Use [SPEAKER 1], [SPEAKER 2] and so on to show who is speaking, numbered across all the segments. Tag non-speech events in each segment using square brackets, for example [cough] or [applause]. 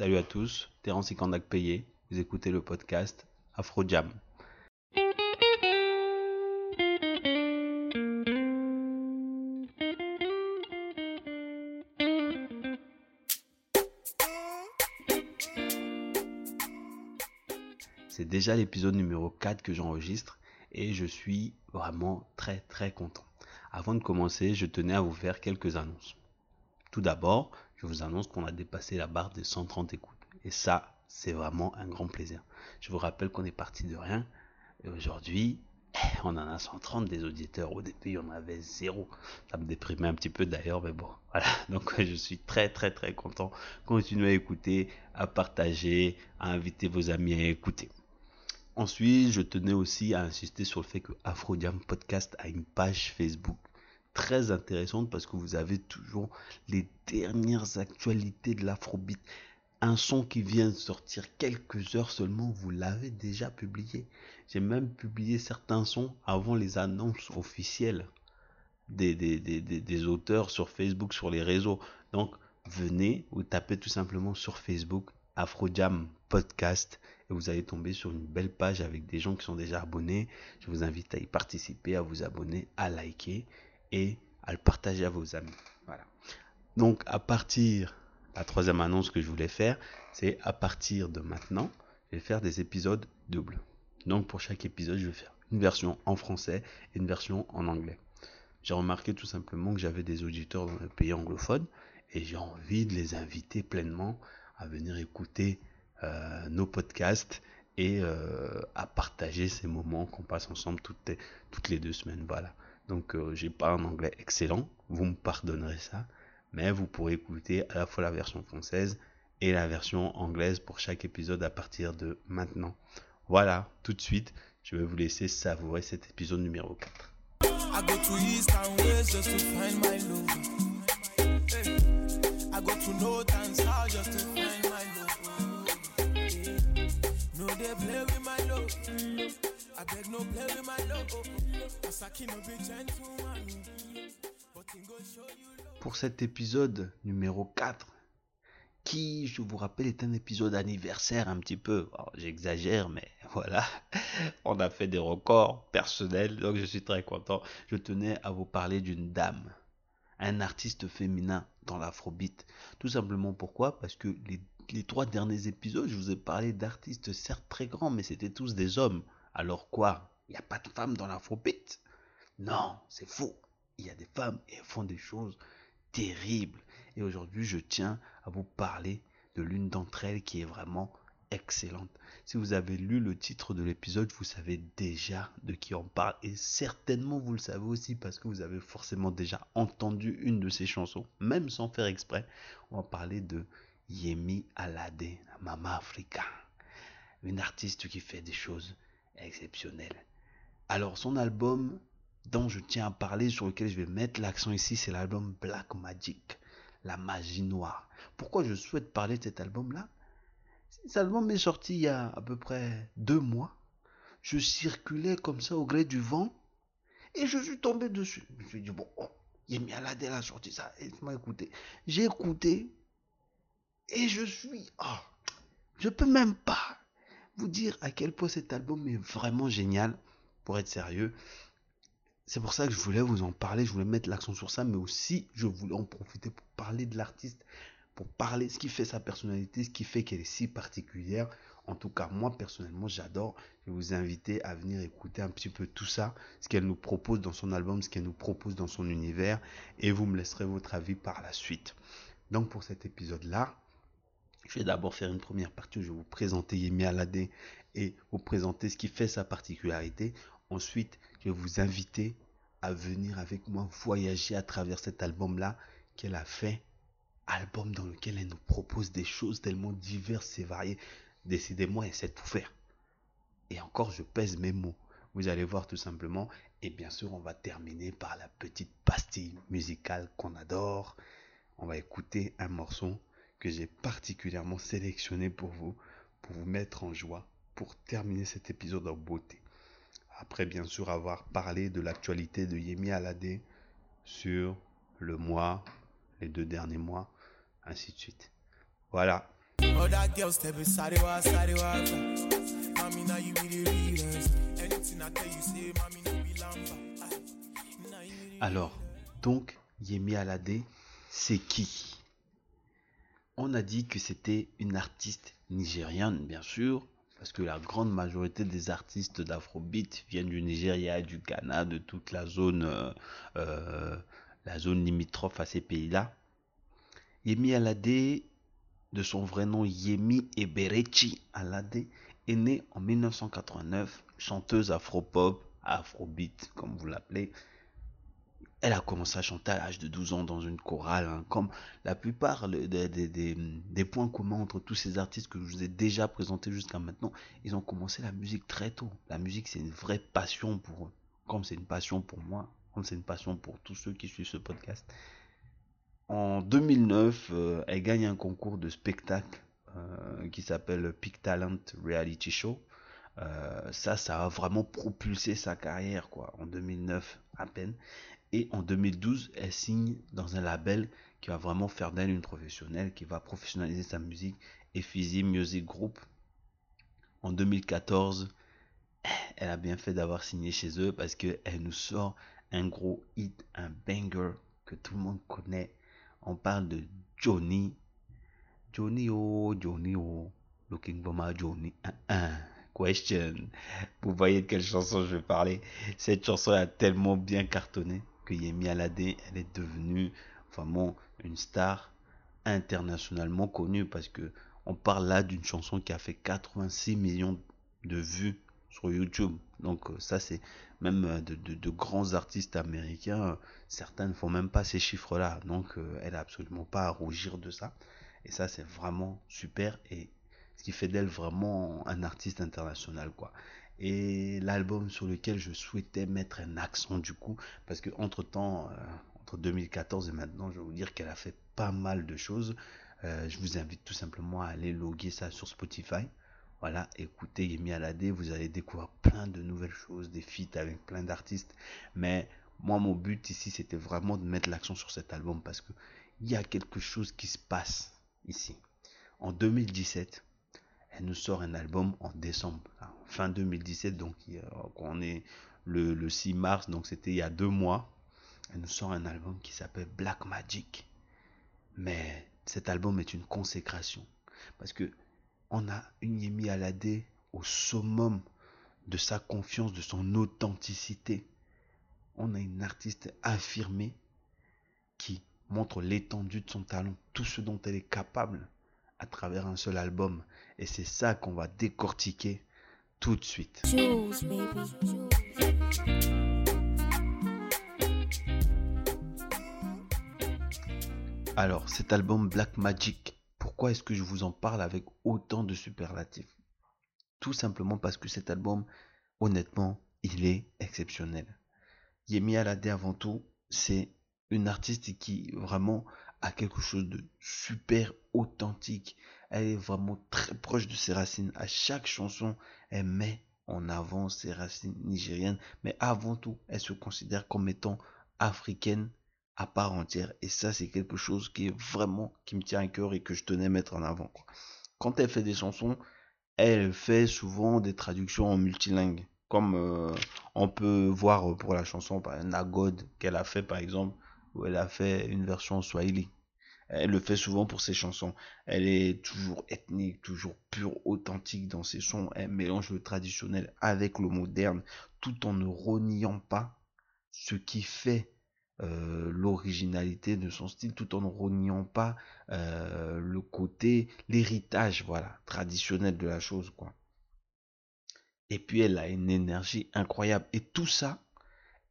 [SPEAKER 1] Salut à tous, Terence Ikandak payé, vous écoutez le podcast Afro Jam. C'est déjà l'épisode numéro 4 que j'enregistre et je suis vraiment très très content. Avant de commencer, je tenais à vous faire quelques annonces. Tout d'abord, je vous annonce qu'on a dépassé la barre des 130 écoutes. Et ça, c'est vraiment un grand plaisir. Je vous rappelle qu'on est parti de rien. Et aujourd'hui, on en a 130 des auditeurs. Au début, en avait zéro. Ça me déprimait un petit peu d'ailleurs, mais bon, [laughs] voilà. Donc, je suis très, très, très content. Continuez à écouter, à partager, à inviter vos amis à écouter. Ensuite, je tenais aussi à insister sur le fait que Afrodiam Podcast a une page Facebook très intéressante parce que vous avez toujours les dernières actualités de l'afrobeat. Un son qui vient de sortir quelques heures seulement, vous l'avez déjà publié. J'ai même publié certains sons avant les annonces officielles des, des, des, des, auteurs sur Facebook, sur les réseaux. Donc, venez, vous tapez tout simplement sur Facebook Afrojam Podcast et vous allez tomber sur une belle page avec des gens qui sont déjà abonnés. Je vous invite à y participer, à vous abonner, à liker et à le partager à vos amis. Voilà. Donc à partir, la troisième annonce que je voulais faire, c'est à partir de maintenant, je vais faire des épisodes doubles. Donc pour chaque épisode, je vais faire une version en français et une version en anglais. J'ai remarqué tout simplement que j'avais des auditeurs dans le pays anglophone et j'ai envie de les inviter pleinement à venir écouter euh, nos podcasts et euh, à partager ces moments qu'on passe ensemble toutes les, toutes les deux semaines. Voilà. Donc euh, j'ai pas un anglais excellent, vous me pardonnerez ça, mais vous pourrez écouter à la fois la version française et la version anglaise pour chaque épisode à partir de maintenant. Voilà, tout de suite, je vais vous laisser savourer cet épisode numéro 4. Pour cet épisode numéro 4, qui, je vous rappelle, est un épisode anniversaire un petit peu. J'exagère, mais [laughs] voilà. On a fait des records personnels, donc je suis très content. Je tenais à vous parler d'une dame, un artiste féminin dans l'afrobeat. Tout simplement pourquoi? Parce que les, les trois derniers épisodes, je vous ai parlé d'artistes certes très grands, mais c'était tous des hommes. Alors quoi? Il n'y a pas de femmes dans l'afrobeat Non, c'est faux. Il y a des femmes et elles font des choses terribles. Et aujourd'hui, je tiens à vous parler de l'une d'entre elles qui est vraiment excellente. Si vous avez lu le titre de l'épisode, vous savez déjà de qui on parle. Et certainement, vous le savez aussi parce que vous avez forcément déjà entendu une de ses chansons, même sans faire exprès. On va parler de Yemi Alade, Mama Africa. Une artiste qui fait des choses exceptionnel. Alors son album dont je tiens à parler, sur lequel je vais mettre l'accent ici, c'est l'album Black Magic, la magie noire. Pourquoi je souhaite parler de cet album-là? Cet album est sorti il y a à peu près deux mois. Je circulais comme ça au gré du vent et je suis tombé dessus. Je me suis dit, bon, oh, Yemi Alade a sorti ça, m'a écouté. J'ai écouté et je suis, oh, je peux même pas vous dire à quel point cet album est vraiment génial, pour être sérieux. C'est pour ça que je voulais vous en parler, je voulais mettre l'accent sur ça, mais aussi je voulais en profiter pour parler de l'artiste, pour parler ce qui fait sa personnalité, ce qui fait qu'elle est si particulière. En tout cas, moi personnellement, j'adore. Je vais vous inviter à venir écouter un petit peu tout ça, ce qu'elle nous propose dans son album, ce qu'elle nous propose dans son univers, et vous me laisserez votre avis par la suite. Donc pour cet épisode-là, je vais d'abord faire une première partie où je vais vous présenter Yemi Alade et vous présenter ce qui fait sa particularité. Ensuite, je vais vous inviter à venir avec moi voyager à travers cet album-là qu'elle a fait. Album dans lequel elle nous propose des choses tellement diverses et variées. Décidément, elle sait tout faire. Et encore, je pèse mes mots. Vous allez voir tout simplement. Et bien sûr, on va terminer par la petite pastille musicale qu'on adore. On va écouter un morceau que j'ai particulièrement sélectionné pour vous, pour vous mettre en joie, pour terminer cet épisode en beauté. Après bien sûr avoir parlé de l'actualité de Yemi Alade sur le mois, les deux derniers mois, ainsi de suite. Voilà, Alors, donc, Yemi Alade, c'est qui? On a dit que c'était une artiste nigériane, bien sûr, parce que la grande majorité des artistes d'Afrobeat viennent du Nigeria, du Ghana, de toute la zone, euh, euh, la zone limitrophe à ces pays-là. Yemi Alade, de son vrai nom Yemi Eberechi Alade, est née en 1989, chanteuse afropop, afrobeat comme vous l'appelez, elle a commencé à chanter à l'âge de 12 ans dans une chorale, hein, comme la plupart des, points communs entre tous ces artistes que je vous ai déjà présentés jusqu'à maintenant. Ils ont commencé la musique très tôt. La musique, c'est une vraie passion pour eux, comme c'est une passion pour moi, comme c'est une passion pour tous ceux qui suivent ce podcast. En 2009, euh, elle gagne un concours de spectacle euh, qui s'appelle Peak Talent Reality Show. Euh, ça, ça a vraiment propulsé sa carrière, quoi, en 2009 à peine. Et en 2012, elle signe dans un label qui va vraiment faire d'elle une professionnelle, qui va professionnaliser sa musique, Ephysi Music Group. En 2014, elle a bien fait d'avoir signé chez eux parce qu'elle nous sort un gros hit, un banger que tout le monde connaît. On parle de Johnny. Johnny oh, Johnny oh, looking for my Johnny. Question. Vous voyez de quelle chanson je vais parler. Cette chanson a tellement bien cartonné Yemi Alade, elle est devenue vraiment une star internationalement connue parce que on parle là d'une chanson qui a fait 86 millions de vues sur YouTube. Donc euh, ça c'est même euh, de, grands artistes américains, certains ne font même pas ces chiffres-là. Donc euh, elle n'a absolument pas à rougir de ça. Et ça c'est vraiment super et ce qui fait d'elle vraiment un artiste international quoi et l'album sur lequel je souhaitais mettre un accent du coup parce que entre temps euh, entre 2014 et maintenant je vais vous dire qu'elle a fait pas mal de choses. Euh, je vous invite tout simplement à aller loguer ça sur Spotify. Voilà écoutez Yemi Alade vous allez découvrir plein de nouvelles choses des feats avec plein d'artistes. Mais moi mon but ici c'était vraiment de mettre l'accent sur cet album parce que il y a quelque chose qui se passe ici. En 2017 elle nous sort un album en décembre, fin 2017, donc on est le, 6 mars, donc c'était il y a deux mois. Elle nous sort un album qui s'appelle Black Magic. Mais cet album est une consécration. Parce que on a une Yemi Alade au summum de sa confiance, de son authenticité. On a une artiste affirmée qui montre l'étendue de son talent, tout ce dont elle est capable à travers un seul album. Et c'est ça qu'on va décortiquer tout de suite. Alors, cet album Black Magic, pourquoi est-ce que je vous en parle avec autant de superlatifs? Tout simplement parce que cet album, honnêtement, il est exceptionnel. Yemi Alade avant tout, c'est une artiste qui vraiment quelque chose de super authentique. Elle est vraiment très proche de ses racines. À chaque chanson, elle met en avant ses racines nigériennes. Mais avant tout, elle se considère comme étant africaine à part entière. Et ça, c'est quelque chose qui est vraiment, qui me tient à cœur et que je tenais à mettre en avant. Quand elle fait des chansons, elle fait souvent des traductions en multilingue. Comme euh, on peut voir pour la chanson par Nagod qu'elle a fait par exemple où elle a fait une version swahili. Elle le fait souvent pour ses chansons. Elle est toujours ethnique, toujours pure, authentique dans ses sons. Elle mélange le traditionnel avec le moderne, tout en ne reniant pas ce qui fait euh, l'originalité de son style, tout en ne reniant pas euh, le côté, l'héritage, voilà, traditionnel de la chose. Et puis elle a une énergie incroyable. Et tout ça,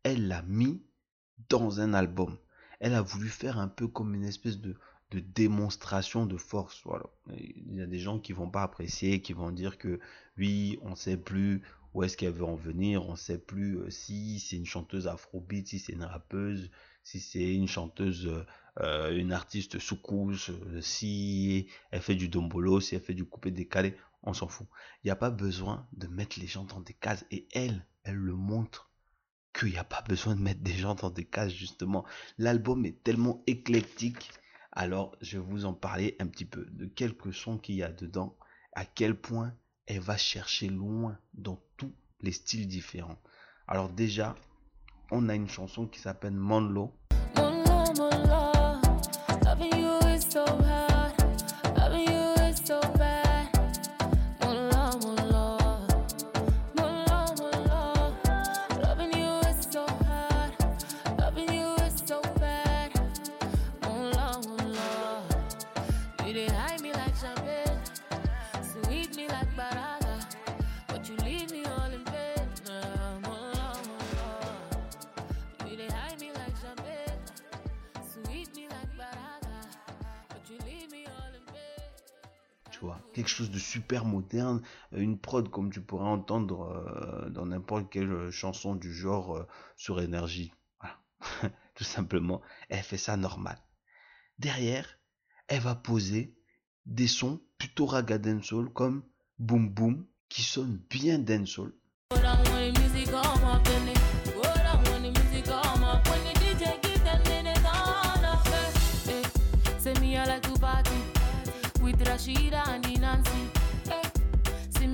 [SPEAKER 1] elle l'a mis dans un album elle a voulu faire un peu comme une espèce de, démonstration de force. Voilà. Il y a des gens qui vont pas apprécier, qui vont dire que oui, on sait plus où est-ce qu'elle veut en venir, on sait plus euh, si c'est une chanteuse afrobeat, si c'est une rappeuse, si c'est une chanteuse, euh, une artiste sous couche, euh, si elle fait du dombolo, si elle fait du coupé décalé, on s'en fout. Il n'y a pas besoin de mettre les gens dans des cases et elle, elle le montre qu'il n'y a pas besoin de mettre des gens dans des cases, justement. L'album est tellement éclectique
[SPEAKER 2] Alors, je vais vous en parler un petit peu de quelques sons qu'il y a dedans, à quel point elle va chercher loin dans tous les styles différents. Alors déjà, on a une chanson qui s'appelle Monlo. Quelque chose de super moderne, euh, une prod comme tu pourrais entendre euh, dans n'importe quelle chanson du genre euh, sur énergie. [laughs] Tout simplement, elle fait ça normal. Derrière, elle va poser des sons plutôt raga dancehall comme Boom Boom qui sonne bien dancehall. Rashida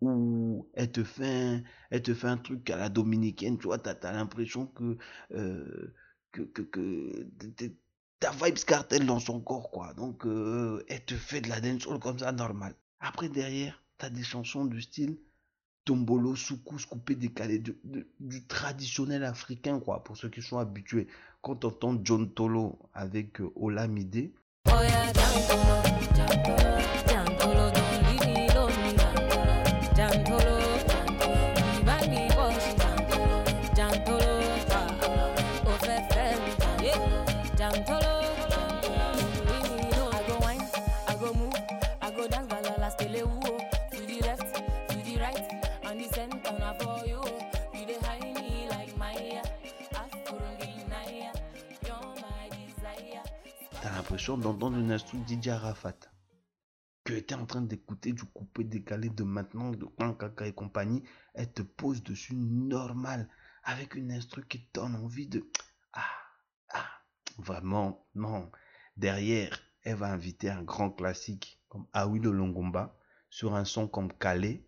[SPEAKER 2] où elle te fait un, elle te fait un truc à la dominicaine, tu vois, t'as as, l'impression que, euh, que, que, que vibes cartel dans son corps, quoi. Donc, euh, elle te fait de la dancehall comme ça, normal. Après, derrière, t'as des chansons du style tombolo, soukous, coupé, décalé, du traditionnel africain, quoi, pour ceux qui sont habitués. Quand t'entends John Tolo avec euh, Olamide, oh d'entendre une instru DJ Arafat. Que es en train d'écouter du coupé décalé de maintenant de Caca et compagnie, elle te pose dessus normal avec une instru qui donne envie de vraiment non. Derrière elle va inviter un grand classique comme Awilo Longomba sur un son comme Calais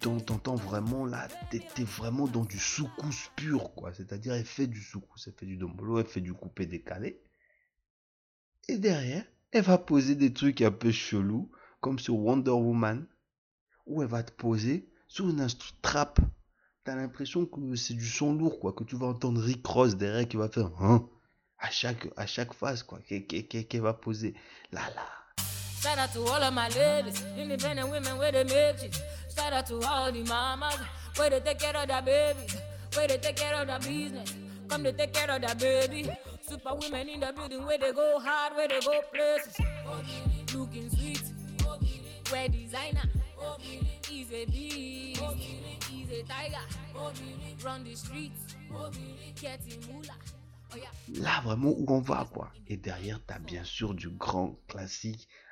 [SPEAKER 2] t'entends vraiment là, t'es vraiment dans du soukous pur, quoi. C'est-à-dire, elle fait du soukous, elle fait du dombolo, elle fait du coupé décalé. Et derrière, elle va poser des trucs un peu chelous, comme sur Wonder Woman, où elle va te poser sur une trap. T'as l'impression que c'est du son lourd, quoi, que tu vas entendre Rick Ross derrière qui va faire, hein, à chaque, à chaque phase, quoi, qu'elle va poser. Là, là. Shout out to all of my ladies, independent women with the make Shout out to all the mamas, where they take care of their babies, where they take care of their business. Come to take care of their baby. Super women in the building where they go hard, where they go places. Looking sweet, wear designer. He's a beast, he's a tiger. Run the streets, getting moolah. Là, vraiment, où on va, quoi. Et derrière, t'as bien sûr du grand classique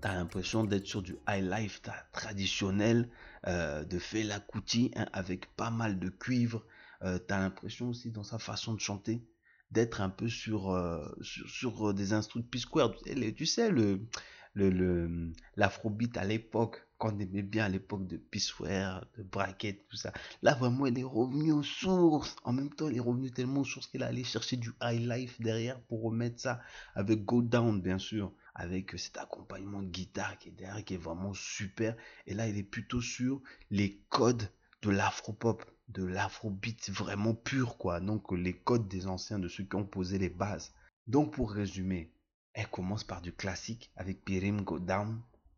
[SPEAKER 2] t'as l'impression d'être sur du high life, t'as
[SPEAKER 1] traditionnelle euh, de Fela Kuti hein, avec pas mal de cuivre. Euh, tu as l'impression aussi dans sa façon de chanter d'être un peu sur, euh, des instruments de P-Square. Tu sais, le, le, l'afrobeat à l'époque, qu'on aimait bien à l'époque de Peaceware, de Bracket, tout ça. Là, vraiment, il est revenu aux sources. En même temps, il est revenu tellement aux sources qu'il a allé chercher du high life derrière pour remettre ça avec Go Down, bien sûr. Avec cet accompagnement de guitare qui est derrière, qui est vraiment super. Et là, il est plutôt sur les codes de l'afropop, de l'afrobeat vraiment pur, quoi. Donc, les codes des anciens, de ceux qui ont posé les bases. Donc, pour résumer, elle commence par du classique avec Pirim Go.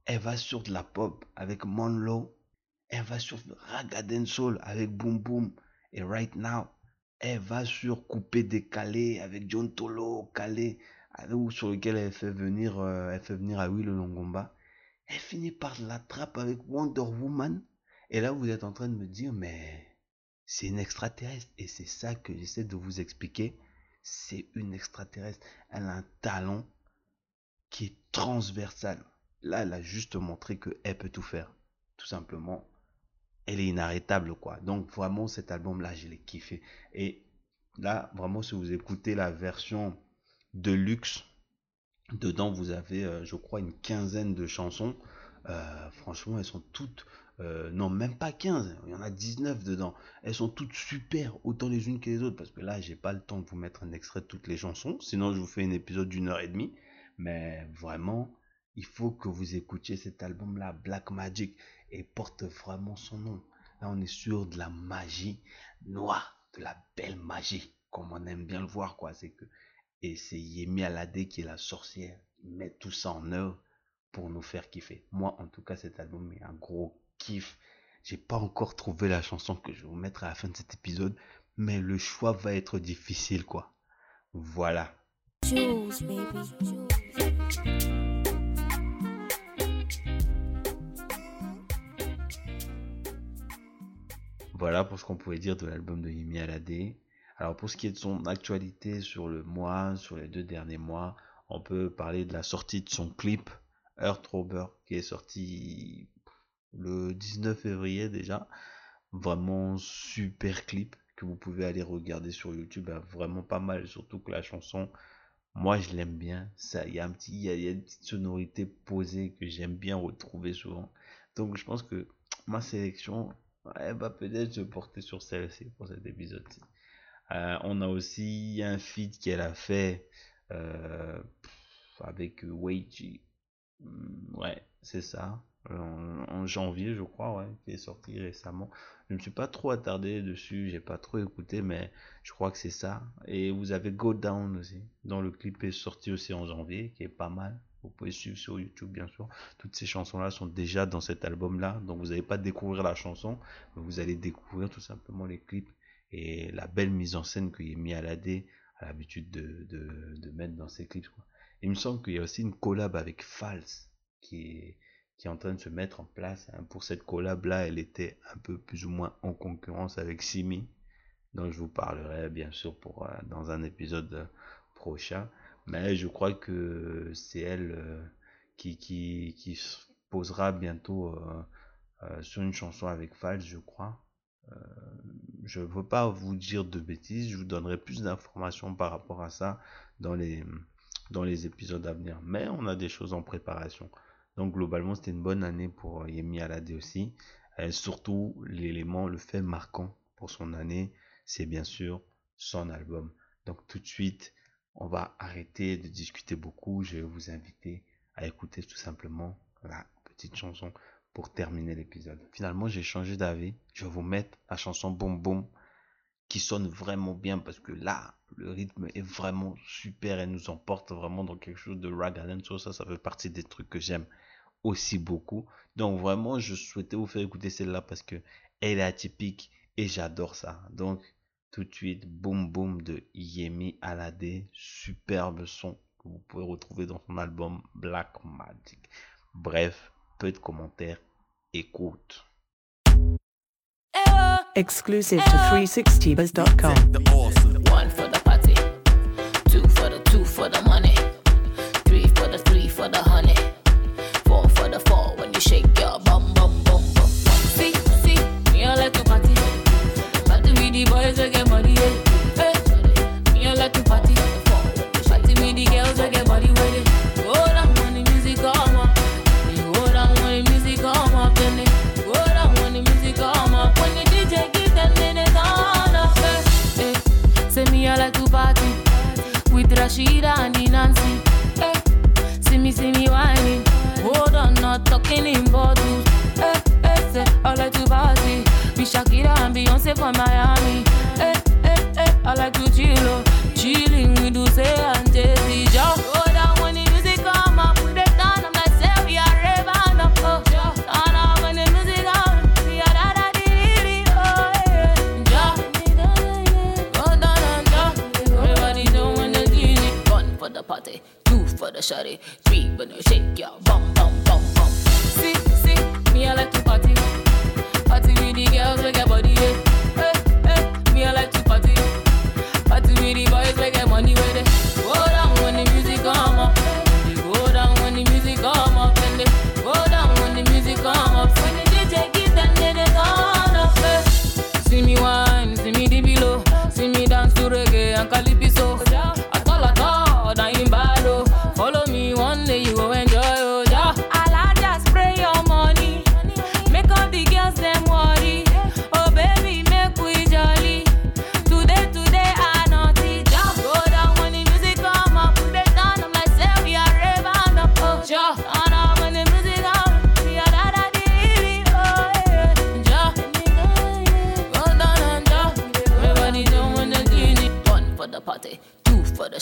[SPEAKER 1] Elle va sur de la pop avec Monlo. Elle va sur Ragaden Soul avec Boom Boom et Right Now. Elle va sur Coupé Décalé avec John Tolo Calé sur lequel elle fait venir, euh, elle fait venir à Will Longomba. Elle finit par la trappe avec Wonder Woman. Et là, vous êtes en train de me dire, mais c'est une extraterrestre. Et c'est ça que j'essaie de vous expliquer. C'est une extraterrestre. Elle a un talent qui est transversale. Là, elle a juste montré qu'elle peut tout faire. Tout simplement. Elle est inarrêtable, quoi. Donc, vraiment, cet album-là, je l'ai kiffé. Et là, vraiment, si vous écoutez la version de luxe, dedans, vous avez, euh, je crois, une quinzaine de chansons. Euh, franchement, elles sont toutes... Euh, non, même pas 15, il y en a 19 dedans. Elles sont toutes super, autant les unes que les autres, parce que là, j'ai pas le temps de vous mettre un extrait de toutes les chansons. Sinon, je vous fais un épisode d'une heure et demie. Mais vraiment, il faut que vous écoutiez cet album-là, Black Magic, et porte vraiment son nom. Là, on est sur de la magie noire, de la belle magie, comme on aime bien le voir, quoi. C'est que, et c'est Yemi Alade qui est la sorcière, qui met tout ça en œuvre pour nous faire kiffer. Moi, en tout cas, cet album est un gros kiff. J'ai pas encore trouvé la chanson que je vais vous mettre à la fin de cet épisode, mais le choix va être difficile, quoi. Voilà. Voilà pour ce qu'on pouvait dire de l'album de Yemi Alade. Alors pour ce qui est de son actualité sur le mois, sur les deux derniers mois, on peut parler de la sortie de son clip Earth Rover qui est sorti le 19 février déjà. Vraiment super clip que vous pouvez aller regarder sur YouTube. Vraiment pas mal, surtout que la chanson moi, je l'aime bien. Il y a y a, une petite sonorité posée que j'aime bien retrouver souvent. Donc, je pense que ma sélection, elle va peut-être se porter sur celle-ci pour cet épisode-ci. Euh, on a aussi un feed qu'elle a fait euh, avec Weiji. Hmm, ouais, c'est ça en, janvier, je crois, qui est sorti récemment. Je ne me suis pas trop attardé dessus, j'ai pas trop écouté, mais je crois que c'est ça. Et vous avez Go Down aussi, dont le clip est sorti aussi en janvier, qui est pas mal. Vous pouvez suivre sur YouTube, bien sûr. Toutes ces chansons-là sont déjà dans cet album-là. Donc, vous n'allez pas découvrir la chanson, mais vous allez découvrir tout simplement les clips et la belle mise en scène que à l'AD a l'habitude de, de, de, mettre dans ses clips. Il me semble qu'il y a aussi une collab avec False qui est, qui est en train de se mettre en place. Hein. Pour cette collab-là, elle était un peu plus ou moins en concurrence avec Simi, dont je vous parlerai bien sûr pour, euh, dans un épisode prochain. Mais je crois que c'est elle euh, qui, qui, qui posera bientôt euh, sur une chanson avec Fals, je crois. Je ne veux pas vous dire de bêtises, je vous donnerai plus d'informations par rapport à ça dans les, épisodes à venir. Mais on a des choses en préparation. Donc globalement, c'était une bonne année pour euh, Yemi Alade aussi. Euh, surtout, l'élément, le fait marquant pour son année, c'est bien sûr son album. Donc tout de suite, on va arrêter de discuter beaucoup. Je vais vous inviter à écouter tout simplement la petite chanson pour terminer l'épisode. Finalement, j'ai changé d'avis. Je vais vous mettre la chanson Boom Boom qui sonne vraiment bien parce que là, le rythme est vraiment super et nous emporte vraiment dans quelque chose de rag Ça, ça fait partie des trucs que j'aime aussi beaucoup. Donc vraiment, je souhaitais vous faire écouter celle-là parce que elle est atypique et j'adore ça. Donc tout de suite, Boom Boom de Yemi Alade, superbe son que vous pouvez retrouver dans son album Black Magic. Bref, peu de commentaires, écoute. Exclusive to 360buzz.com. One for the party, two for the two for the money, three for the three for the honey. the fall when you shake your bum
[SPEAKER 2] from Miami. Hey, hey, hey, I like to chill, oh, chilling with Uze and Jay-Z. Down oh, when the music put. I'm like, say we are up, oh. oh up when the music come, we are oh. oh Everybody DJ. One for the party, two for the shawty, three when you shake your bum bum bum bum. See, see, me I like to party, party with the girls we get body. Yeah. Hey, hey, me I like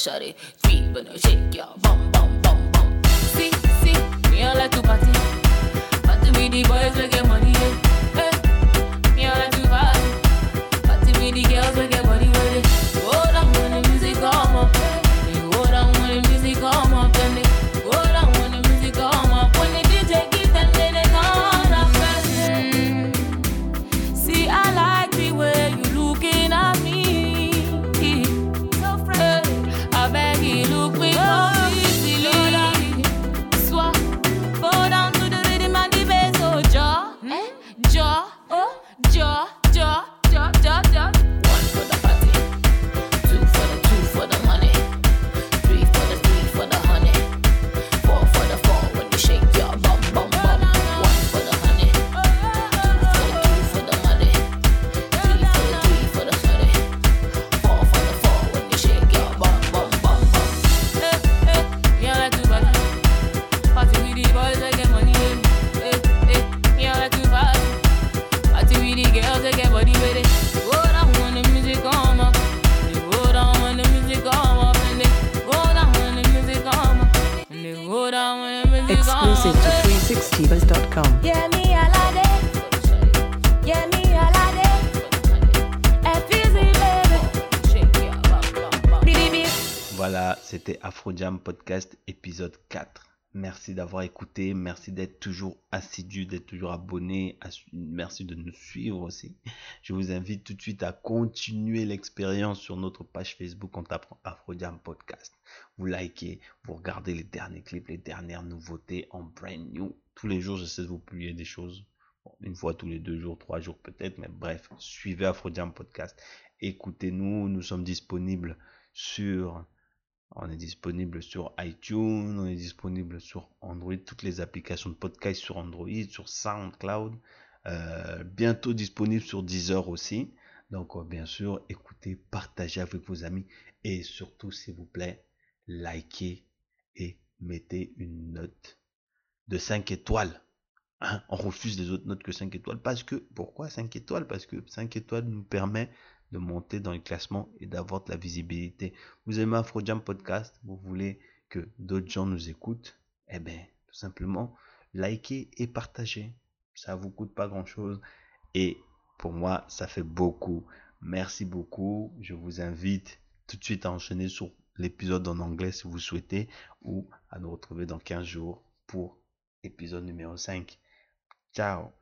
[SPEAKER 2] shawty,
[SPEAKER 1] c'était Afro Jam Podcast épisode 4. Merci d'avoir écouté, merci d'être toujours assidu, d'être toujours abonné, merci de nous suivre aussi. Je vous invite tout de suite à continuer l'expérience sur notre page Facebook en tapant Afro Jam Podcast. Vous likez, vous regardez les derniers clips, les dernières nouveautés en brand new. Tous les jours, j'essaie de vous publier des choses. Une fois tous les deux jours, trois jours peut-être, mais bref, suivez Afro Jam Podcast. Écoutez-nous, nous sommes disponibles sur on est disponible sur iTunes, on est disponible sur Android, toutes les applications de podcast sur Android, sur SoundCloud, euh, bientôt disponible sur Deezer aussi. Donc euh, bien sûr, écoutez, partagez avec vos amis et surtout, s'il vous plaît, likez et mettez une note de 5 étoiles. Hein, on refuse les autres notes que 5 étoiles parce que, pourquoi 5 étoiles? Parce que 5 étoiles nous permet de monter dans le classement et d'avoir de la visibilité. Vous aimez Afro Jam Podcast, vous voulez que d'autres gens nous écoutent, eh bien, tout simplement, likez et partagez. Ça vous coûte pas grand chose et pour moi, ça fait beaucoup. Merci beaucoup. Je vous invite tout de suite à enchaîner sur l'épisode en anglais si vous souhaitez ou à nous retrouver dans 15 jours pour épisode numéro 5. Ciao